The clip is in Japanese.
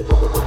ここ。